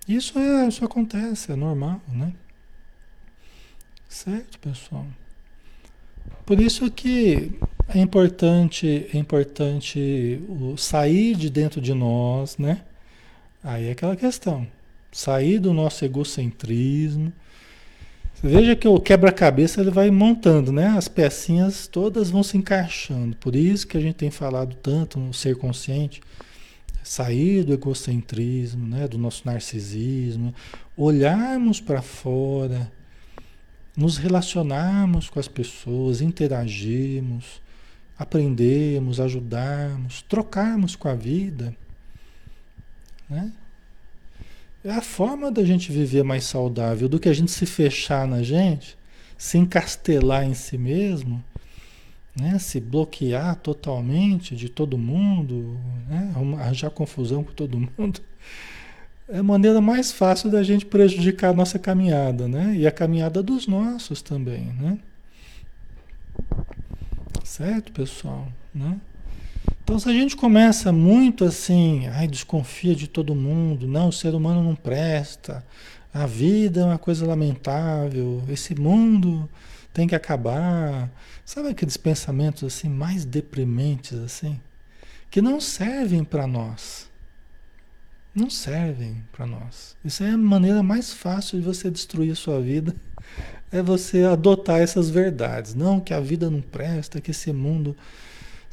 Isso, é, isso acontece, é normal, né? Certo, pessoal? Por isso que é importante, é importante o sair de dentro de nós, né? Aí é aquela questão sair do nosso egocentrismo. Veja que o quebra-cabeça ele vai montando, né? As pecinhas todas vão se encaixando. Por isso que a gente tem falado tanto no ser consciente, sair do egocentrismo, né? Do nosso narcisismo, olharmos para fora, nos relacionarmos com as pessoas, interagirmos, aprendermos, ajudarmos, trocarmos com a vida, né? É a forma da gente viver mais saudável do que a gente se fechar na gente, se encastelar em si mesmo, né? se bloquear totalmente de todo mundo, né? arranjar confusão com todo mundo. é a maneira mais fácil da gente prejudicar a nossa caminhada, né? E a caminhada dos nossos também, né? Certo, pessoal? Né? Então, se a gente começa muito assim, ai, desconfia de todo mundo, não, o ser humano não presta, a vida é uma coisa lamentável, esse mundo tem que acabar. Sabe aqueles pensamentos assim mais deprimentes assim, que não servem para nós. Não servem para nós. Isso é a maneira mais fácil de você destruir a sua vida. É você adotar essas verdades. Não que a vida não presta, que esse mundo,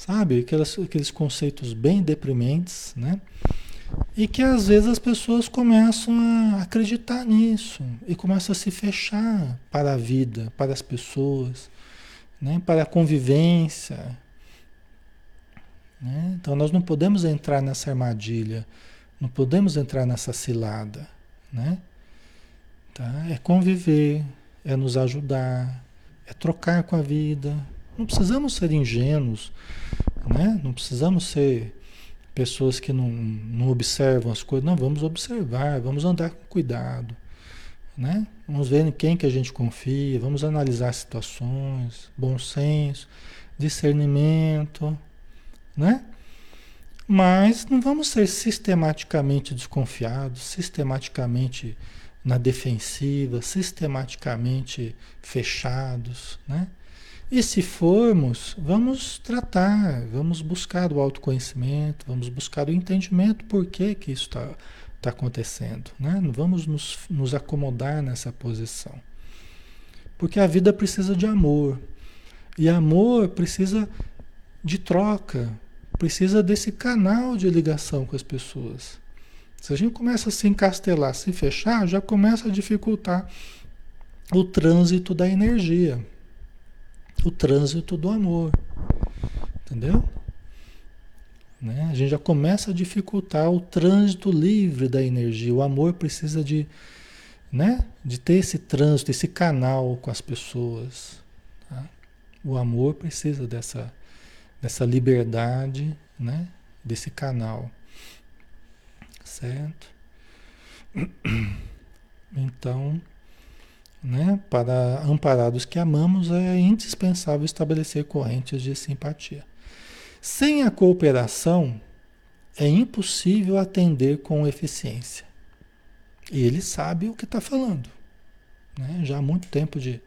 sabe, aqueles, aqueles conceitos bem deprimentes, né? E que às vezes as pessoas começam a acreditar nisso e começam a se fechar para a vida, para as pessoas, né? para a convivência. Né? Então nós não podemos entrar nessa armadilha, não podemos entrar nessa cilada. Né? Tá? É conviver, é nos ajudar, é trocar com a vida. Não precisamos ser ingênuos, né? não precisamos ser pessoas que não, não observam as coisas. Não, vamos observar, vamos andar com cuidado. Né? Vamos ver em quem que a gente confia, vamos analisar situações, bom senso, discernimento, né? Mas não vamos ser sistematicamente desconfiados, sistematicamente na defensiva, sistematicamente fechados, né? E se formos, vamos tratar, vamos buscar o autoconhecimento, vamos buscar o entendimento por que, que isso está tá acontecendo. Né? Não vamos nos, nos acomodar nessa posição. Porque a vida precisa de amor. E amor precisa de troca, precisa desse canal de ligação com as pessoas. Se a gente começa a se encastelar, se fechar, já começa a dificultar o trânsito da energia o trânsito do amor. Entendeu? Né? A gente já começa a dificultar o trânsito livre da energia. O amor precisa de, né? de ter esse trânsito, esse canal com as pessoas. Tá? O amor precisa dessa, dessa liberdade, né? desse canal. Certo? Então, né? Para amparados que amamos, é indispensável estabelecer correntes de simpatia. Sem a cooperação, é impossível atender com eficiência. E ele sabe o que está falando. Né? Já há muito tempo de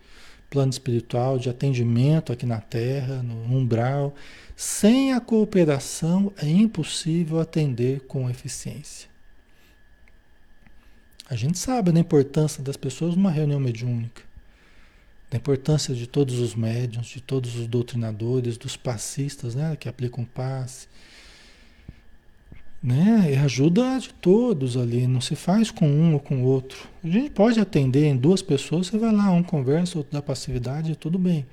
plano espiritual, de atendimento aqui na Terra, no umbral. Sem a cooperação, é impossível atender com eficiência. A gente sabe da importância das pessoas numa reunião mediúnica, da importância de todos os médiums, de todos os doutrinadores, dos passistas, né, que aplicam passe. Né? E ajuda de todos ali, não se faz com um ou com outro. A gente pode atender em duas pessoas, você vai lá, um conversa, outro dá passividade, tudo bem.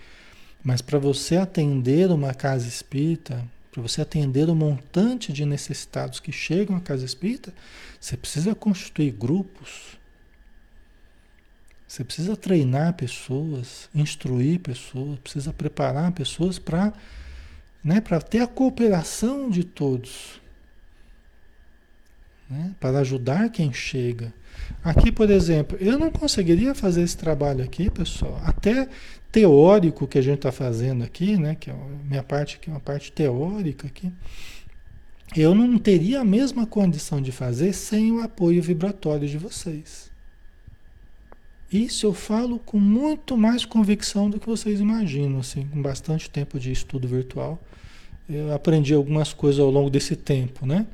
Mas para você atender uma casa espírita, para você atender o montante de necessitados que chegam à casa espírita, você precisa constituir grupos. Você precisa treinar pessoas, instruir pessoas, precisa preparar pessoas para né, ter a cooperação de todos. Né, para ajudar quem chega. Aqui, por exemplo, eu não conseguiria fazer esse trabalho aqui, pessoal, até teórico que a gente está fazendo aqui, né, que é a minha parte aqui, é uma parte teórica aqui eu não teria a mesma condição de fazer sem o apoio vibratório de vocês. Isso eu falo com muito mais convicção do que vocês imaginam, assim, com bastante tempo de estudo virtual. Eu aprendi algumas coisas ao longo desse tempo, né?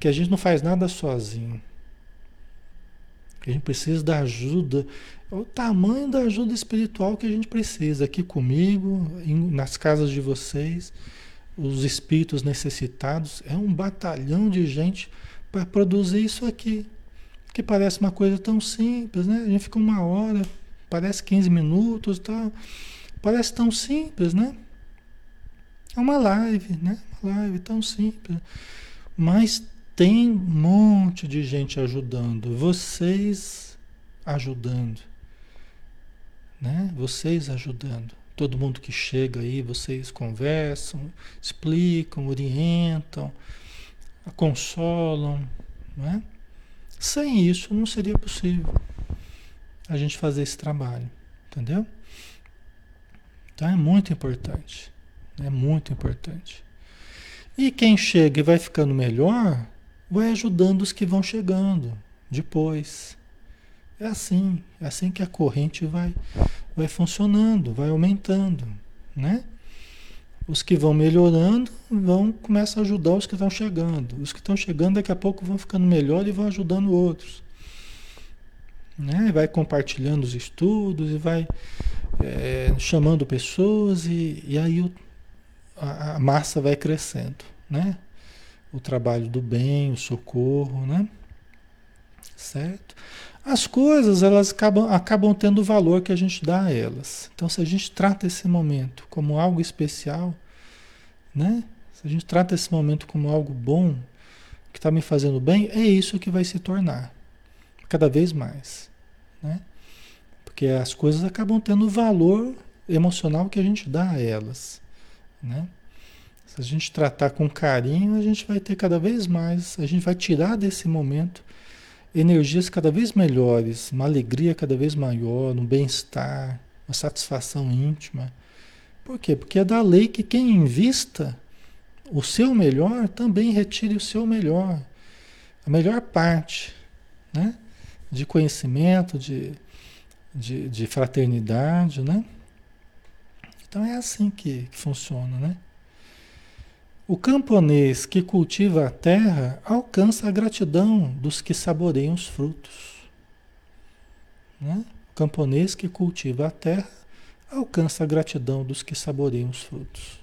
Que a gente não faz nada sozinho. Que a gente precisa da ajuda, o tamanho da ajuda espiritual que a gente precisa aqui comigo, nas casas de vocês os espíritos necessitados, é um batalhão de gente para produzir isso aqui. Que parece uma coisa tão simples, né? A gente fica uma hora, parece 15 minutos, tá? parece tão simples, né? É uma live, né? Uma live tão simples. Mas tem um monte de gente ajudando, vocês ajudando, né? Vocês ajudando. Todo mundo que chega aí, vocês conversam, explicam, orientam, consolam, né? Sem isso não seria possível a gente fazer esse trabalho, entendeu? Então é muito importante, é muito importante. E quem chega e vai ficando melhor, vai ajudando os que vão chegando depois. É assim, é assim que a corrente vai, vai funcionando, vai aumentando, né? Os que vão melhorando vão começar a ajudar os que estão chegando. Os que estão chegando daqui a pouco vão ficando melhor e vão ajudando outros. Né? Vai compartilhando os estudos e vai é, chamando pessoas e, e aí o, a, a, massa vai crescendo, né? O trabalho do bem, o socorro, né? Certo? As coisas elas acabam, acabam tendo o valor que a gente dá a elas. Então, se a gente trata esse momento como algo especial, né? Se a gente trata esse momento como algo bom, que está me fazendo bem, é isso que vai se tornar cada vez mais, né? Porque as coisas acabam tendo o valor emocional que a gente dá a elas, né? Se a gente tratar com carinho, a gente vai ter cada vez mais, a gente vai tirar desse momento energias cada vez melhores, uma alegria cada vez maior, um bem-estar, uma satisfação íntima. Por quê? Porque é da lei que quem invista o seu melhor também retire o seu melhor, a melhor parte, né? De conhecimento, de, de, de fraternidade, né? Então é assim que, que funciona, né? O camponês que cultiva a terra alcança a gratidão dos que saboreiam os frutos. Né? O camponês que cultiva a terra alcança a gratidão dos que saboreiam os frutos.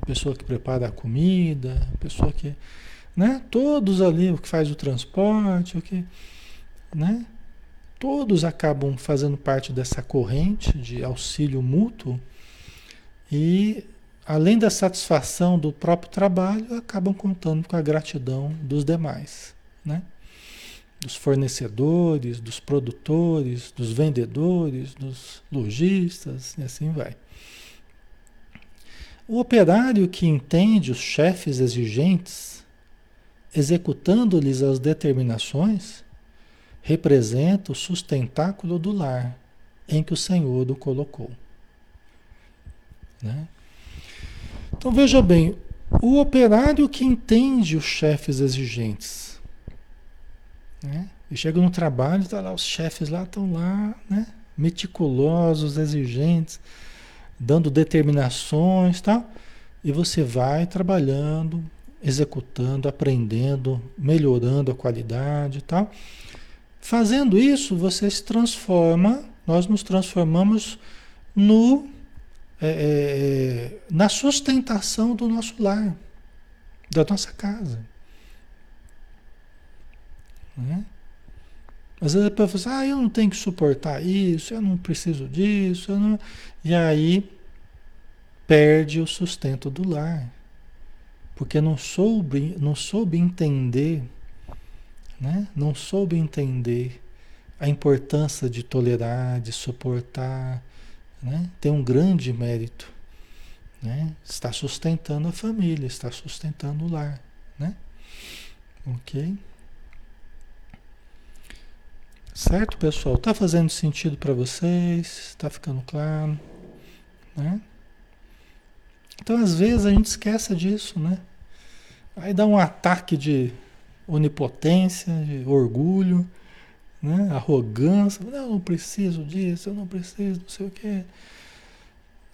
A pessoa que prepara a comida, a pessoa que. Né? Todos ali, o que faz o transporte, o que. Né? Todos acabam fazendo parte dessa corrente de auxílio mútuo e além da satisfação do próprio trabalho, acabam contando com a gratidão dos demais, né? Dos fornecedores, dos produtores, dos vendedores, dos lojistas e assim vai. O operário que entende os chefes exigentes, executando-lhes as determinações, representa o sustentáculo do lar em que o Senhor o colocou. Né? Então veja bem, o operário que entende os chefes exigentes. Né? E chega no trabalho, tá lá, os chefes lá estão lá, né? meticulosos, exigentes, dando determinações tal. E você vai trabalhando, executando, aprendendo, melhorando a qualidade tal. Fazendo isso, você se transforma, nós nos transformamos no é, é, é, na sustentação do nosso lar, da nossa casa. Né? Às vezes a pessoa assim, ah, eu não tenho que suportar isso, eu não preciso disso, não... e aí perde o sustento do lar. Porque não soube, não soube entender, né? não soube entender a importância de tolerar, de suportar, né? tem um grande mérito. Né? Está sustentando a família, está sustentando o lar. Né? Ok? Certo, pessoal? Está fazendo sentido para vocês? Está ficando claro? Né? Então, às vezes, a gente esquece disso, né? Aí dá um ataque de onipotência, de orgulho, né? Arrogância, não, não preciso disso, eu não preciso, não sei o quê.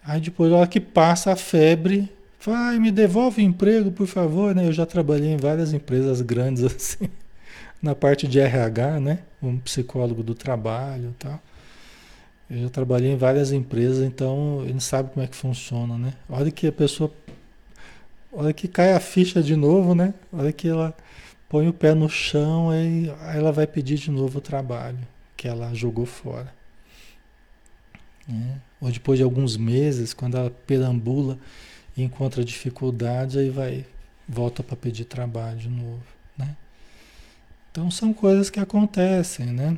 Aí depois, a hora que passa a febre, vai, me devolve emprego, por favor, né? Eu já trabalhei em várias empresas grandes assim, na parte de RH, né? Um psicólogo do trabalho e tal. Eu já trabalhei em várias empresas, então ele sabe como é que funciona, né? A hora que a pessoa. A hora que cai a ficha de novo, né? A hora que ela põe o pé no chão e ela vai pedir de novo o trabalho que ela jogou fora. Né? Ou depois de alguns meses, quando ela perambula e encontra dificuldade, aí vai, volta para pedir trabalho de novo. Né? Então são coisas que acontecem, né?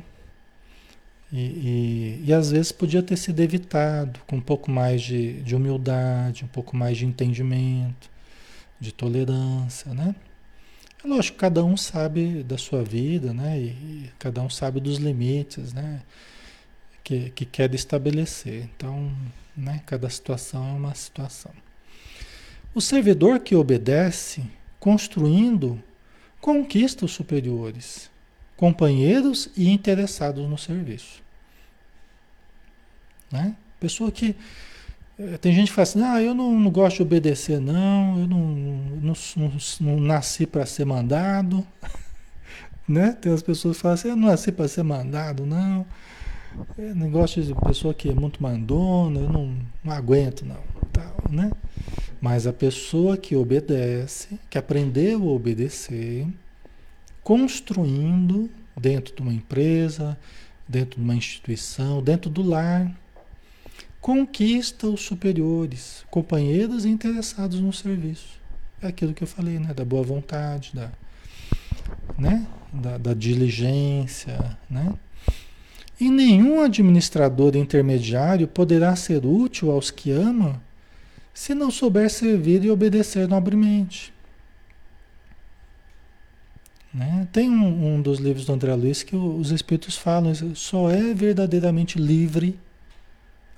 E, e, e, às vezes podia ter sido evitado com um pouco mais de, de humildade, um pouco mais de entendimento, de tolerância, né? É lógico, cada um sabe da sua vida, né? E, e cada um sabe dos limites, né? Que, que quer estabelecer. Então, né? Cada situação é uma situação. O servidor que obedece, construindo, conquista os superiores, companheiros e interessados no serviço. Né? Pessoa que tem gente que fala assim, ah, eu não, não gosto de obedecer, não, eu não, não, não, não nasci para ser mandado. né? Tem as pessoas que falam assim, eu não nasci para ser mandado, não. Eu não gosto de pessoa que é muito mandona, eu não, não aguento, não. Tal, né? Mas a pessoa que obedece, que aprendeu a obedecer, construindo dentro de uma empresa, dentro de uma instituição, dentro do lar, conquista os superiores, companheiros interessados no serviço. É aquilo que eu falei, né? Da boa vontade, da, né? da, da diligência, né? E nenhum administrador intermediário poderá ser útil aos que ama se não souber servir e obedecer nobremente. Né? Tem um, um, dos livros do André Luiz que os espíritos falam: só é verdadeiramente livre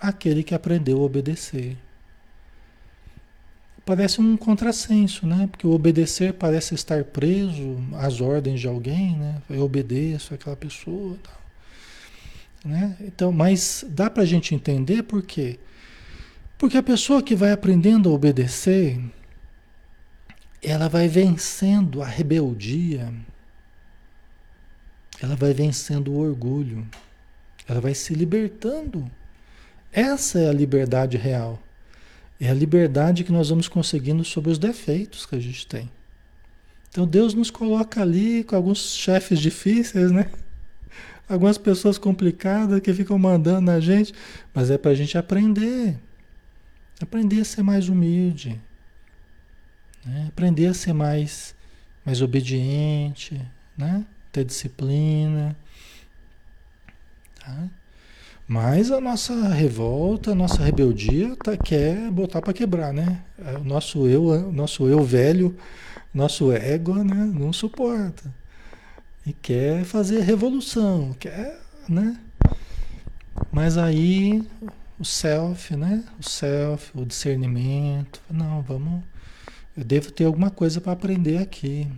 aquele que aprendeu a obedecer. Parece um contrassenso, né? Porque obedecer parece estar preso às ordens de alguém, né? Eu obedeço àquela pessoa, tal. né? Então, mas dá para a gente entender por quê? Porque a pessoa que vai aprendendo a obedecer, ela vai vencendo a rebeldia, ela vai vencendo o orgulho, ela vai se libertando essa é a liberdade real. É a liberdade que nós vamos conseguindo sobre os defeitos que a gente tem. Então Deus nos coloca ali com alguns chefes difíceis, né? Algumas pessoas complicadas que ficam mandando na gente, mas é para a gente aprender. Aprender a ser mais humilde. Né? Aprender a ser mais, mais obediente, né? Ter disciplina. Tá? Mas a nossa revolta, a nossa rebeldia tá, quer botar para quebrar, né? É, o nosso eu, nosso eu velho, nosso ego, né? Não suporta. E quer fazer revolução, quer, né? Mas aí o self, né? O self, o discernimento, não, vamos, eu devo ter alguma coisa para aprender aqui.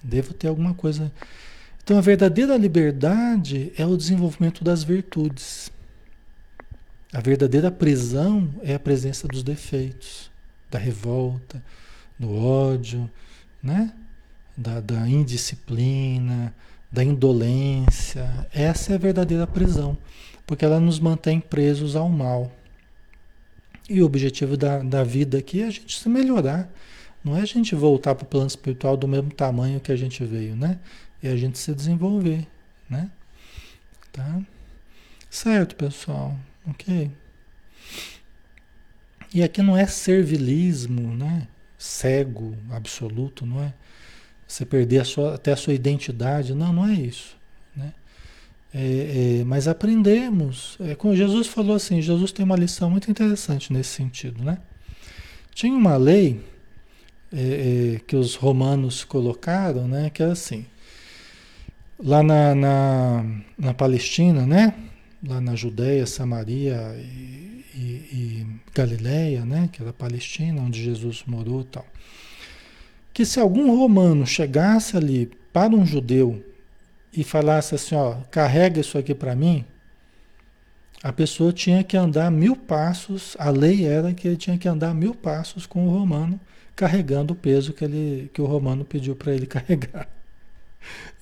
Devo ter alguma coisa então a verdadeira liberdade é o desenvolvimento das virtudes. A verdadeira prisão é a presença dos defeitos, da revolta, do ódio, né? da, da indisciplina, da indolência. Essa é a verdadeira prisão, porque ela nos mantém presos ao mal. E o objetivo da, da vida aqui é a gente se melhorar. Não é a gente voltar para o plano espiritual do mesmo tamanho que a gente veio, né? E a gente se desenvolver, né? Tá? Certo, pessoal? Ok? E aqui não é servilismo, né? Cego, absoluto, não é? Você perder a sua, até a sua identidade, não, não é isso, né? É, é, mas aprendemos, é, como Jesus falou assim, Jesus tem uma lição muito interessante nesse sentido, né? Tinha uma lei é, é que os romanos colocaram, né? Que é assim, lá na, na, na, Palestina, né? Lá na Judéia, Samaria e, e, e, Galileia, né? Que era a Palestina, onde Jesus morou e tal. Que se algum romano chegasse ali para um judeu e falasse assim, ó, carrega isso aqui para mim, a pessoa tinha que andar mil passos, a lei era que ele tinha que andar mil passos com o romano, carregando o peso que, ele, que o romano pediu para ele carregar.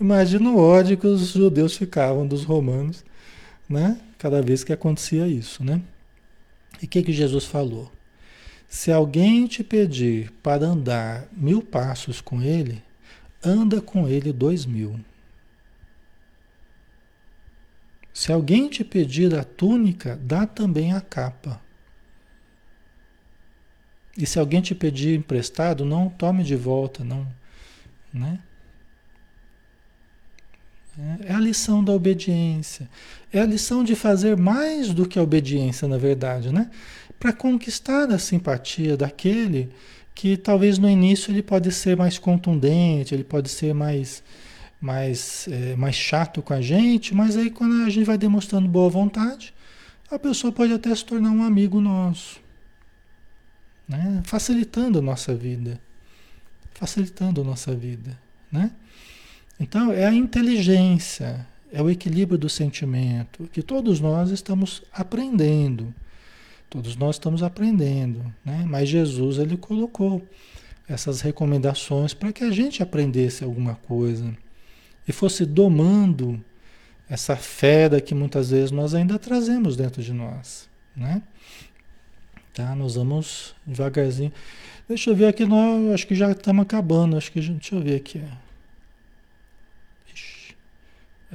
Imagina o ódio que os judeus ficavam dos romanos, né? Cada vez que acontecia isso, né? E o que, que Jesus falou? Se alguém te pedir para andar mil passos com ele, anda com ele dois mil. Se alguém te pedir a túnica, dá também a capa. E se alguém te pedir emprestado, não tome de volta, não, né? É a lição da obediência. É a lição de fazer mais do que a obediência, na verdade, né? Para conquistar a simpatia daquele que talvez no início ele pode ser mais contundente, ele pode ser mais mais, é, mais chato com a gente, mas aí quando a gente vai demonstrando boa vontade, a pessoa pode até se tornar um amigo nosso, né? facilitando a nossa vida, facilitando a nossa vida, né? Então é a inteligência, é o equilíbrio do sentimento que todos nós estamos aprendendo, todos nós estamos aprendendo, né? Mas Jesus ele colocou essas recomendações para que a gente aprendesse alguma coisa e fosse domando essa fera que muitas vezes nós ainda trazemos dentro de nós, né? Tá? Nós vamos devagarzinho. Deixa eu ver aqui, nós acho que já estamos acabando, acho que deixa eu ver aqui.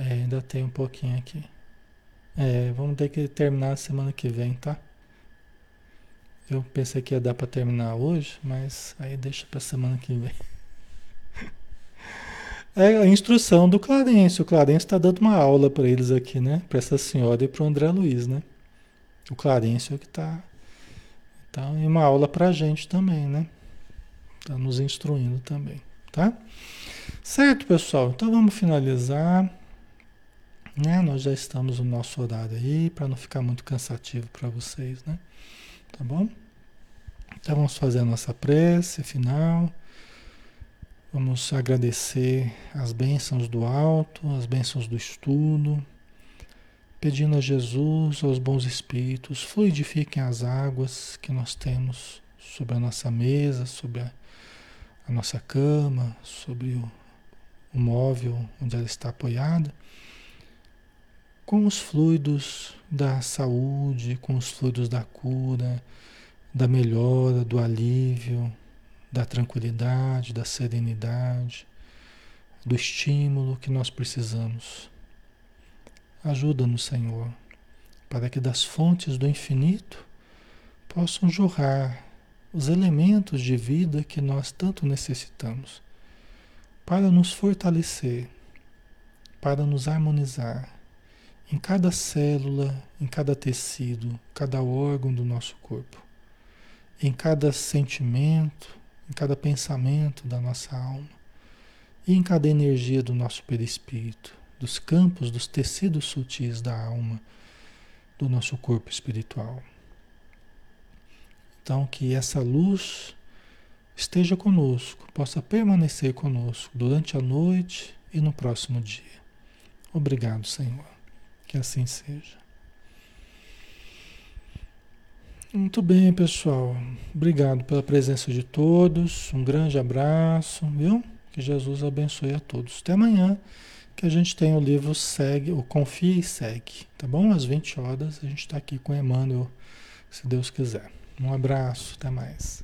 É, ainda tem um pouquinho aqui. É, vamos ter que terminar semana que vem, tá? Eu pensei que ia dar para terminar hoje, mas aí deixa para semana que vem. É a instrução do Clarence. O Clarence está dando uma aula para eles aqui, né? Para essa senhora e para o André Luiz, né? O Clarence é o que está. Tá, e uma aula para a gente também, né? Está nos instruindo também, tá? Certo, pessoal? Então vamos finalizar. Né? Nós já estamos no nosso horário aí, para não ficar muito cansativo para vocês, né? Tá bom? Então vamos fazer a nossa prece final. Vamos agradecer as bênçãos do alto, as bênçãos do estudo, pedindo a Jesus, aos bons espíritos, fluidifiquem as águas que nós temos sobre a nossa mesa, sobre a, a nossa cama, sobre o, o móvel onde ela está apoiada, com os fluidos da saúde, com os fluidos da cura, da melhora, do alívio, da tranquilidade, da serenidade, do estímulo que nós precisamos. Ajuda-nos, Senhor, para que das fontes do infinito possam jorrar os elementos de vida que nós tanto necessitamos, para nos fortalecer, para nos harmonizar em cada célula, em cada tecido, cada órgão do nosso corpo, em cada sentimento, em cada pensamento da nossa alma e em cada energia do nosso perispírito, dos campos, dos tecidos sutis da alma, do nosso corpo espiritual. Então, que essa luz esteja conosco, possa permanecer conosco durante a noite e no próximo dia. Obrigado, Senhor. Que assim seja. Muito bem, pessoal. Obrigado pela presença de todos. Um grande abraço, viu? Que Jesus abençoe a todos. Até amanhã, que a gente tem o livro Segue, o Confia e Segue, tá bom? Às 20 horas a gente está aqui com Emmanuel, se Deus quiser. Um abraço, até mais.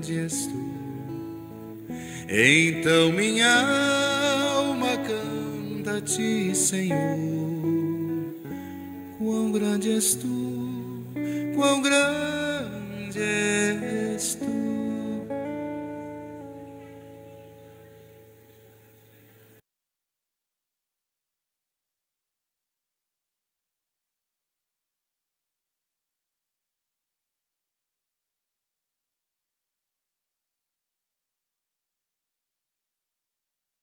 és tu. Então minha alma canta a ti, Senhor. Quão grande és tu, quão grande és tu.